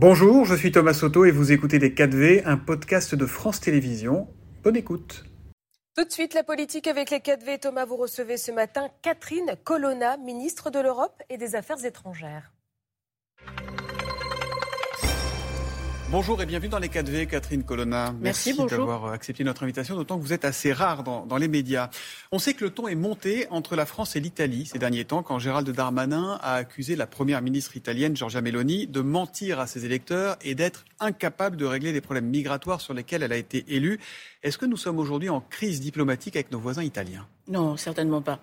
Bonjour, je suis Thomas Soto et vous écoutez Les 4V, un podcast de France Télévisions. Bonne écoute. Tout de suite, la politique avec les 4V. Thomas, vous recevez ce matin Catherine Colonna, ministre de l'Europe et des Affaires étrangères. Bonjour et bienvenue dans les 4V, Catherine Colonna. Merci, Merci d'avoir accepté notre invitation, d'autant que vous êtes assez rare dans, dans, les médias. On sait que le ton est monté entre la France et l'Italie ces derniers temps, quand Gérald Darmanin a accusé la première ministre italienne, Giorgia Meloni, de mentir à ses électeurs et d'être incapable de régler les problèmes migratoires sur lesquels elle a été élue. Est-ce que nous sommes aujourd'hui en crise diplomatique avec nos voisins italiens? Non, certainement pas.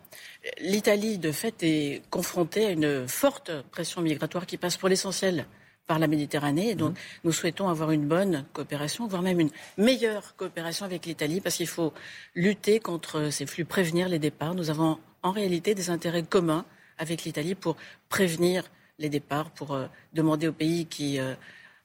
L'Italie, de fait, est confrontée à une forte pression migratoire qui passe pour l'essentiel par la Méditerranée. Et donc, mmh. nous souhaitons avoir une bonne coopération, voire même une meilleure coopération avec l'Italie, parce qu'il faut lutter contre ces flux, prévenir les départs. Nous avons en réalité des intérêts communs avec l'Italie pour prévenir les départs, pour euh, demander aux pays qui euh,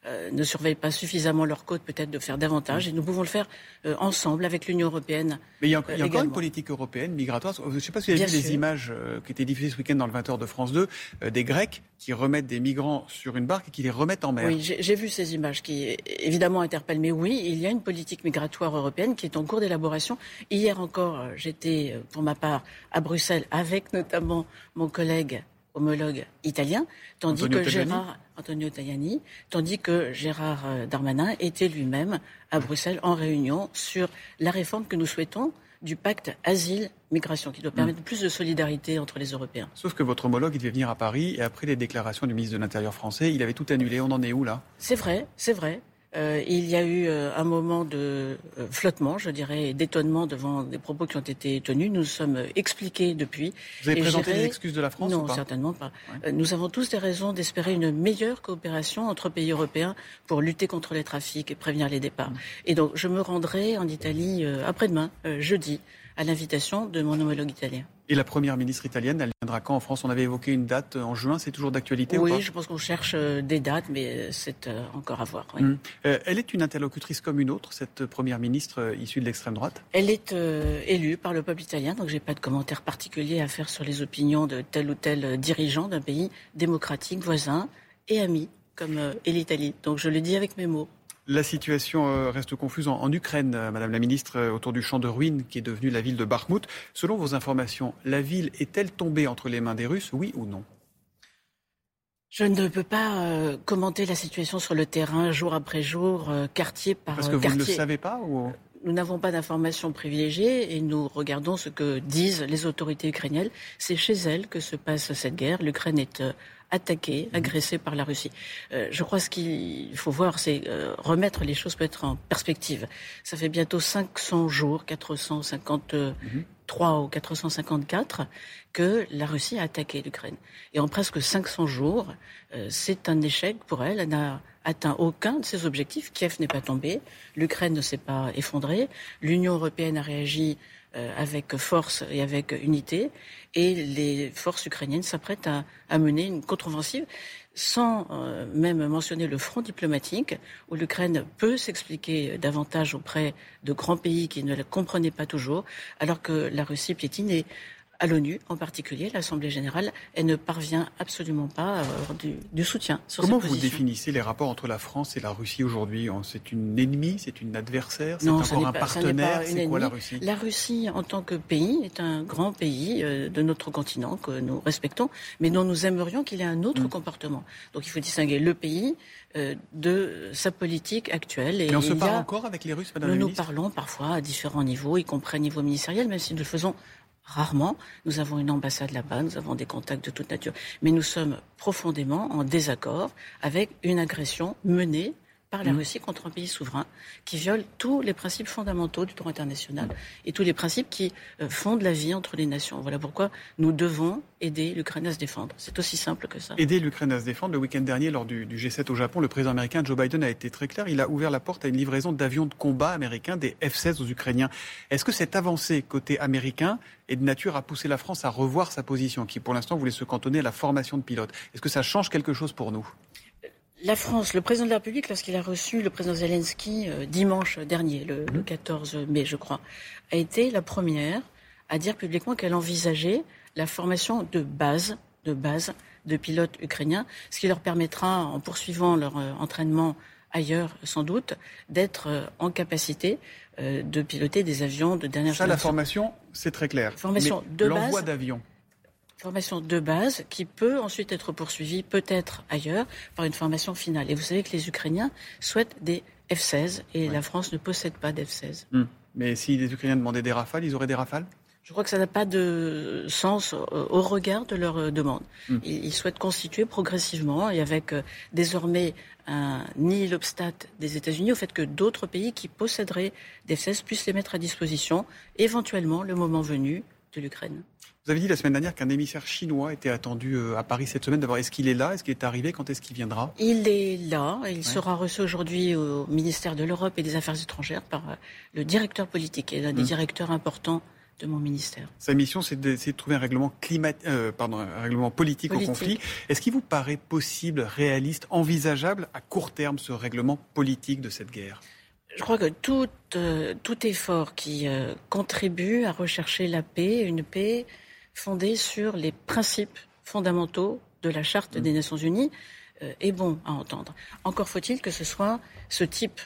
euh, ne surveillent pas suffisamment leurs côtes, peut-être de faire davantage. Et nous pouvons le faire euh, ensemble avec l'Union européenne. Mais il y a, il y a encore une politique européenne migratoire. Je ne sais pas si vous avez vu les images euh, qui étaient diffusées ce week-end dans le 20h de France 2, des Grecs qui remettent des migrants sur une barque et qui les remettent en mer. Oui, j'ai vu ces images qui évidemment interpellent. Mais oui, il y a une politique migratoire européenne qui est en cours d'élaboration. Hier encore, j'étais pour ma part à Bruxelles avec notamment mon collègue homologue italien, tandis Antonio que Tajani. Gérard Antonio Tajani, tandis que Gérard euh, Darmanin était lui-même à Bruxelles en réunion sur la réforme que nous souhaitons du pacte asile-migration, qui doit permettre plus de solidarité entre les Européens. Sauf que votre homologue, il devait venir à Paris et après les déclarations du ministre de l'Intérieur français, il avait tout annulé. On en est où là? C'est vrai, c'est vrai. Euh, il y a eu euh, un moment de euh, flottement, je dirais, d'étonnement devant des propos qui ont été tenus. Nous sommes expliqués depuis. Vous avez Et présenté les excuses de la France Non, ou pas? certainement pas. Nous avons tous des raisons d'espérer une meilleure coopération entre pays européens pour lutter contre les trafics et prévenir les Mm. départs. Et donc, je me rendrai en Italie après-demain, jeudi, à l'invitation de mon homologue italien. Et la première ministre italienne, elle viendra quand en France? On avait évoqué une date euh, en juin, c'est toujours d'actualité ou pas? Oui, je pense qu'on cherche euh, des dates, mais euh, c'est encore à voir. oui. Hum. Euh, Elle est une interlocutrice comme une autre, cette première ministre issue de l'extrême droite? Elle est euh, élue par le peuple italien, donc j'ai pas de commentaire particulier à faire sur les opinions de tel ou tel dirigeant d'un pays démocratique, voisin et ami, comme euh, est l'Italie. Donc je le dis avec mes mots. La situation euh, reste confuse en, Ukraine, euh, Madame la Ministre, euh, autour du champ de ruines qui est devenu la ville de Bakhmut. Selon vos informations, la ville est-elle tombée entre les mains des Russes, oui ou non? Je ne peux pas euh, commenter la situation sur le terrain jour après jour, euh, quartier par Parce euh, que vous ne le quartier. savez pas ou... Nous n'avons pas d'informations privilégiées et nous regardons ce que disent les autorités ukrainiennes. C'est chez elles que se passe cette guerre. L'Ukraine est euh, attaquée, agressée par la Russie. Euh, je crois ce qu'il faut voir, c'est euh, remettre les choses peut-être en perspective. Ça fait bientôt 500 jours, 453 ou 454, que la Russie a attaqué l'Ukraine. Et en presque 500 jours, euh, c'est un échec pour elle. Elle n'a atteint aucun de ses objectifs. Kiev n'est pas tombé, l'Ukraine ne s'est pas effondrée, l'Union européenne a réagi avec force et avec unité, et les forces ukrainiennes s'apprêtent à, mener une contre-offensive sans euh, même mentionner le front diplomatique, où l'Ukraine peut s'expliquer davantage auprès de grands pays qui ne la comprenaient pas toujours, alors que la Russie piétine à l'ONU, en particulier, l'Assemblée générale, elle ne parvient absolument pas à avoir du, du soutien sur Comment vous position. définissez les rapports entre la France et la Russie aujourd'hui? C'est une ennemie, c'est une adversaire, c'est encore un pas- partenaire, c'est quoi la. Russie? La Russie, en tant que pays, est un grand pays euh, de notre continent que nous respectons, mais dont nous aimerions qu'il ait un autre Mm. comportement. Donc il faut distinguer le pays euh, de sa politique actuelle. Et Mais on se parle a- encore avec les Russes, Madame nous la nous parlons parfois à différents niveaux, y compris au niveau ministériel, même si nous le faisons rarement. Nous avons une ambassade là-bas, nous avons des contacts de toute nature. Mais nous sommes profondément en désaccord avec une agression menée par la Mhm. Russie contre un pays souverain qui viole tous les principes fondamentaux du droit international et tous les principes qui euh, fondent la vie entre les nations. Voilà pourquoi nous devons aider l'Ukraine à se défendre. C'est aussi simple que ça. Aider l'Ukraine à se défendre. Le week-end dernier, lors du, du G7 au Japon, le président américain Joe Biden a été très clair. Il a ouvert la porte à une livraison d'avions de combat américains, des F-16 aux Ukrainiens. Est-ce que cette avancée côté américain est de nature à pousser la France à revoir sa position, qui pour l'instant voulait se cantonner à la formation de pilotes? Est-ce que ça change quelque chose pour nous? La France, le président de la République, lorsqu'il a reçu le président Zelensky euh, dimanche dernier, le, le 14 mai, je crois, a été la première à dire publiquement qu'elle envisageait la formation de base, de base de pilotes ukrainiens, ce qui leur permettra, en poursuivant leur entraînement ailleurs sans doute, d'être en capacité de piloter des avions de dernière génération. Ça, la formation, c'est très clair. Formation de L'envoi d'avions formation de base qui peut ensuite être poursuivie peut-être ailleurs par une formation finale. Et vous savez que les Ukrainiens souhaitent des F-16 et la France ne possède pas d'F-16. Hmm. Mais si les Ukrainiens demandaient des rafales, ils auraient des rafales? Je crois que ça n'a pas de sens au regard de leur euh, demande. Hmm. Ils, souhaitent constituer progressivement et avec euh, désormais un nihil obstat des États-Unis au fait que d'autres pays qui posséderaient des F-16 puissent les mettre à disposition, éventuellement, le moment venu, de l'Ukraine. Vous avez dit la semaine dernière qu'un émissaire chinois était attendu euh, à Paris cette semaine. D'abord, est-ce qu'il est là? Est-ce qu'il est arrivé? Quand est-ce qu'il viendra? Il est là. Il sera reçu aujourd'hui au ministère de l'Europe et des Affaires étrangères par euh, le directeur politique et l'un des hum. directeurs importants de mon ministère. Sa mission, c'est d'essayer de trouver un règlement, climat... Euh, pardon, un règlement politique, au conflit. Est-ce qu'il vous paraît possible, réaliste, envisageable à court terme ce règlement politique de cette guerre? Je crois que tout, tout effort qui contribue à rechercher la paix, une paix fondée sur les principes fondamentaux de la Charte des Nations Unies euh, est bon à entendre. Encore faut-il que ce soit ce type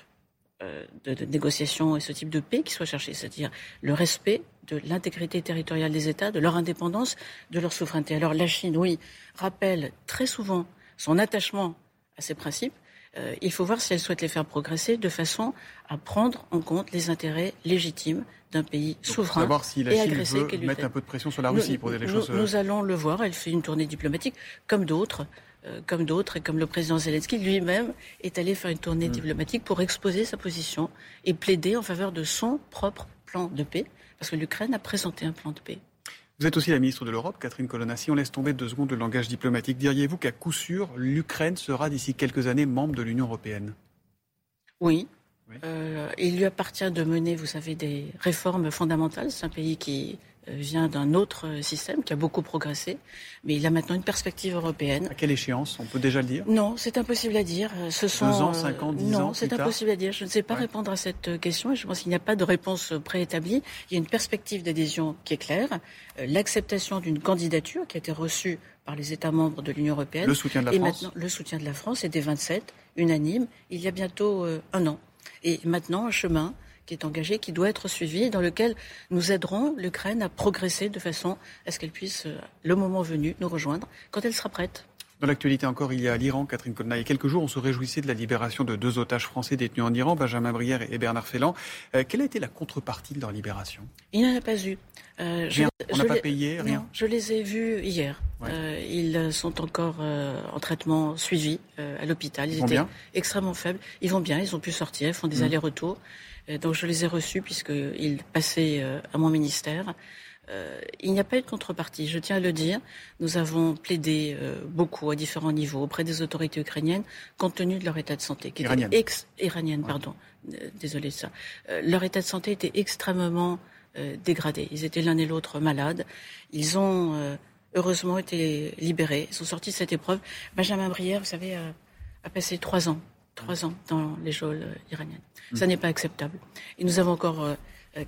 euh, de, négociation et ce type de paix qui soit cherché, c'est-à-dire le respect de l'intégrité territoriale des États, de leur indépendance, de leur souveraineté. Alors la Chine, oui, rappelle très souvent son attachement à ces principes, euh, il faut voir si elle souhaite les faire progresser de façon à prendre en compte les intérêts légitimes d'un pays souverain savoir si la et Chine veut mettre un peu de pression sur la Russie pour dire les choses. Euh, nous, allons le voir. Elle fait une tournée diplomatique, comme d'autres, euh, comme d'autres, et comme le président Zelensky lui-même est allé faire une tournée mm. diplomatique pour exposer sa position et plaider en faveur de son propre plan de paix, parce que l'Ukraine a présenté un plan de paix. Vous êtes aussi la ministre de l'Europe, Catherine Colonna. Si on laisse tomber deux secondes le langage diplomatique, diriez-vous qu'à coup sûr, l'Ukraine sera d'ici quelques années membre de l'Union européenne? Oui. Euh, il lui appartient de mener, vous savez, des réformes fondamentales. C'est un pays qui vient d'un autre système qui a beaucoup progressé, mais il a maintenant une perspective européenne. À quelle échéance On peut déjà le dire? Non, c'est impossible à dire. Euh, ce sont, Deux ans, cinq ans, dix non, ans Non, c'est impossible à dire. Je ne sais pas répondre à cette question et je pense qu'il n'y a pas de réponse préétablie. Il y a une perspective d'adhésion qui est claire. Euh, l'acceptation d'une candidature qui a été reçue par les États membres de l'Union européenne. Le soutien de la et France. Maintenant, le soutien de la France et des 27, unanime, il y a bientôt un an. Et maintenant, un chemin qui est engagé, qui doit être suivi, dans lequel nous aiderons l'Ukraine à progresser de façon à ce qu'elle puisse, euh, le moment venu, nous rejoindre quand elle sera prête. Dans l'actualité encore, il y a l'Iran, Catherine Colonna. Il y a quelques jours, on se réjouissait de la libération de deux otages français détenus en Iran, Benjamin Brière et Bernard Felland. Euh, quelle a été la contrepartie de leur libération? Il n'y en a pas eu. Euh, on n'a pas payé, rien. je les ai vus hier. ils sont encore en traitement suivi à l'hôpital. Ils, étaient bien? extrêmement faibles. Ils vont bien, ils ont pu sortir, font des mmh. allers-retours. Euh, donc je les ai reçus puisqu'ils passaient euh, à mon ministère. Euh, il n'y a pas eu de contrepartie, je tiens à le dire. Nous avons plaidé beaucoup à différents niveaux auprès des autorités ukrainiennes, compte tenu de leur état de santé, qui iranienne. était ex iranienne, pardon. désolé de ça. leur état de santé était extrêmement dégradé. Ils étaient l'un et l'autre malades. Ils ont heureusement été libérés. Ils sont sortis de cette épreuve. Benjamin Brière, vous savez, a passé trois ans trois ans dans les geôles iraniennes. Hmm. Ça n'est pas acceptable. Et nous avons encore euh,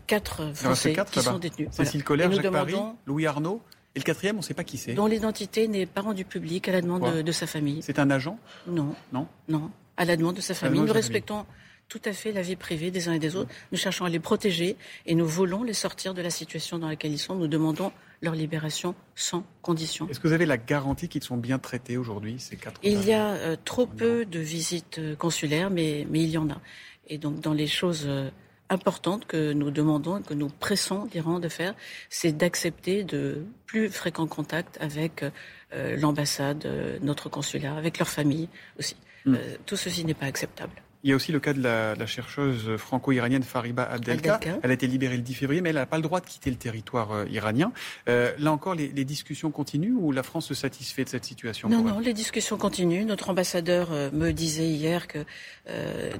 quatre Français qui sont détenus. Cécile Collère, Jacques Paris, Louis Arnaud. Et le quatrième, on ne sait pas qui c'est. Dont l'identité n'est pas rendue publique à la demande de, sa famille. C'est un agent Non. Non Non. À la demande de sa famille. Nous respectons tout à fait la vie privée des uns et des autres. Nous cherchons à les protéger et nous voulons les sortir de la situation dans laquelle ils sont. Nous demandons leur libération sans condition. Est-ce que vous avez la garantie qu'ils sont bien traités aujourd'hui, ces quatre Il y a euh, trop peu de visites euh, consulaires, mais, mais il y en a. Et donc, dans les choses euh, importantes que nous demandons, que nous pressons l'Iran de faire, c'est d'accepter de plus fréquents contacts avec l'ambassade, notre consulat, avec leur famille aussi. Hmm. tout ceci n'est pas acceptable. Il y a aussi le cas de la, chercheuse franco-iranienne Fariba Abdelka. Elle a été libérée le 10 février, mais elle n'a pas le droit de quitter le territoire euh, iranien. Euh, là encore, les, discussions continuent ou la France se satisfait de cette situation Non, non, les discussions continuent. Notre ambassadeur euh, me disait hier que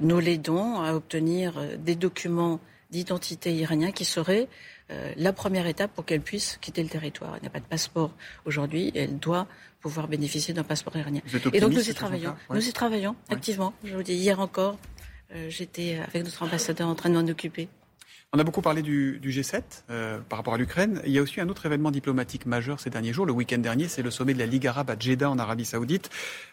nous l'aidons à obtenir des documents d'identité iranien qui seraient la première étape pour qu'elle puisse quitter le territoire. Elle n'a pas de passeport aujourd'hui. Elle doit pouvoir bénéficier d'un passeport iranien. Et donc nous y travaillons. Nous y travaillons activement. Je vous dis, hier encore, euh, j'étais avec notre ambassadeur en train de m'en occuper. On a beaucoup parlé du, G7 euh, par rapport à l'Ukraine. Il y a aussi un autre événement diplomatique majeur ces derniers jours. Le week-end dernier, c'est le sommet de la Ligue arabe à Jeddah en Arabie saoudite,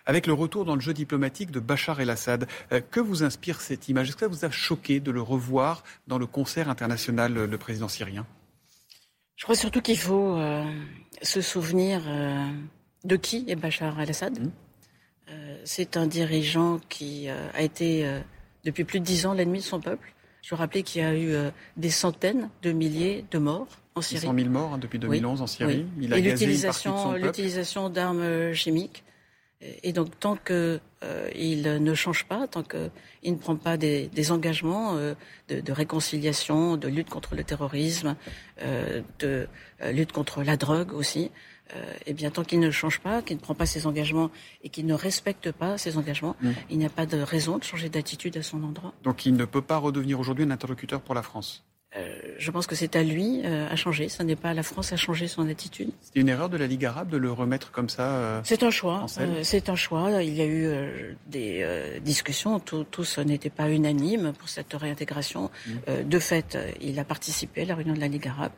avec le retour dans le jeu diplomatique de Bachar el-Assad. Euh, que vous inspire cette image? Est-ce que ça vous a choqué de le revoir dans le concert international, le président syrien? Je crois surtout qu'il faut euh, se souvenir de qui est Bachar el-Assad. Mmh. c'est un dirigeant qui a été depuis plus de dix ans l'ennemi de son peuple je rappelais qu'il y a eu euh, des centaines de milliers de morts en Syrie. 100 000 morts hein, depuis 2011 en Syrie. Il a Et l'utilisation d'armes euh, chimiques. Et donc, tant qu'il euh, ne change pas, tant qu'il ne prend pas des, engagements de, réconciliation, de lutte contre le terrorisme, de lutte contre la drogue aussi, eh bien, tant qu'il ne change pas, qu'il ne prend pas ses engagements et qu'il ne respecte pas ses engagements, il n'y a pas de raison de changer d'attitude à son endroit. Donc il ne peut pas redevenir aujourd'hui un interlocuteur pour la France euh, je pense que c'est à lui euh, à changer. Ce n'est pas à la France à changer son attitude. C'est une erreur de la Ligue arabe de le remettre comme ça. Euh, c'est un choix. c'est un choix. Il y a eu des discussions. tous n'étaient pas unanimes pour cette réintégration. Mm. de fait, il a participé à la réunion de la Ligue arabe,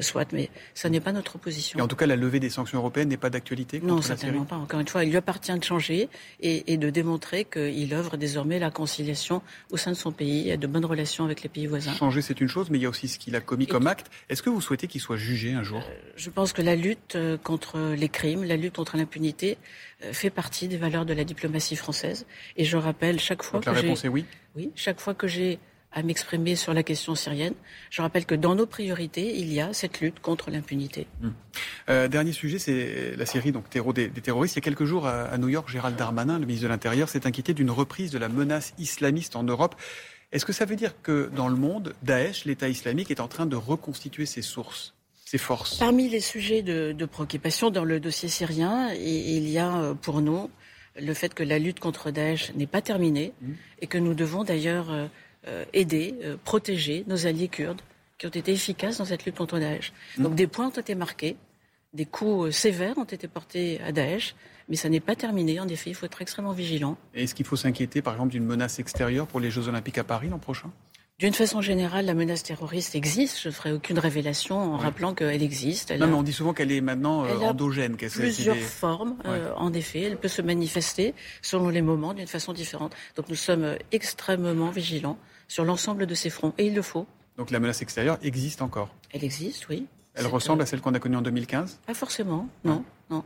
soit, mais ça n'est pas notre position. Et en tout cas, la levée des sanctions européennes n'est pas d'actualité Non, certainement pas. Encore une fois, il lui appartient de changer et, et de démontrer qu'il œuvre désormais la conciliation au sein de son pays et de bonnes relations avec les pays voisins. Changer, c'est une chose, mais il y a aussi ce qu'il a commis comme acte. Est-ce que vous souhaitez qu'il soit jugé un jour? Euh, Je pense que la lutte euh, contre les crimes, la lutte contre l'impunité euh, fait partie des valeurs de la diplomatie française. Et je rappelle chaque fois Donc que la réponse est oui? Oui, chaque fois que j'ai à m'exprimer sur la question syrienne. Je rappelle que dans nos priorités, il y a cette lutte contre l'impunité. Hmm. dernier sujet, c'est la Syrie, donc terreau des, terroristes. Il y a quelques jours, à, à New York, Gérald Darmanin, le ministre de l'Intérieur, s'est inquiété d'une reprise de la menace islamiste en Europe. Est-ce que ça veut dire que dans le monde, Daesh, l'État islamique, est en train de reconstituer ses sources ses forces? Parmi les sujets de, préoccupation dans le dossier syrien, il y a euh, pour nous le fait que la lutte contre Daesh n'est pas terminée mmh. et que nous devons d'ailleurs euh, euh, aider, protéger nos alliés kurdes qui ont été efficaces dans cette lutte contre Daesh. Mmh. Donc des points ont été marqués, des coups sévères ont été portés à Daesh, mais ça n'est pas terminé. En effet, il faut être extrêmement vigilant. Est-ce qu'il faut s'inquiéter, par exemple, d'une menace extérieure pour les Jeux Olympiques à Paris l'an prochain? D'une façon générale, la menace terroriste existe. Je ne ferai aucune révélation en rappelant qu'elle existe. non, mais on dit souvent qu'elle est maintenant euh, endogène. A plusieurs formes, euh, en effet. Elle peut se manifester selon les moments d'une façon différente. Donc nous sommes euh, extrêmement vigilants sur l'ensemble de ces fronts. Et il le faut. Donc la menace extérieure existe encore? Elle existe, oui. Elle ressemble à celle qu'on a connue en 2015 Pas forcément, non. non.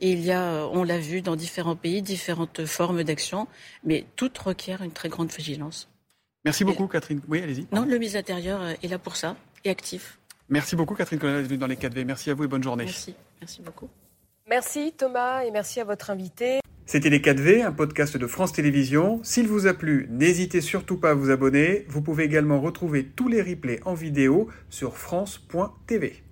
Et il y a, euh, on l'a vu dans différents pays, différentes formes d'action, mais toutes requièrent une très grande vigilance. Merci beaucoup, Catherine. Oui, allez-y. Non, le ministre intérieur euh, est là pour ça et actif. Merci beaucoup, Catherine Colonna, d'être venue dans les 4V. Merci à vous et bonne journée. Merci, merci beaucoup. Merci Thomas et merci à votre invité. C'était Les 4V, un podcast de France Télévisions. S'il vous a plu, n'hésitez surtout pas à vous abonner. Vous pouvez également retrouver tous les replays en vidéo sur France.tv.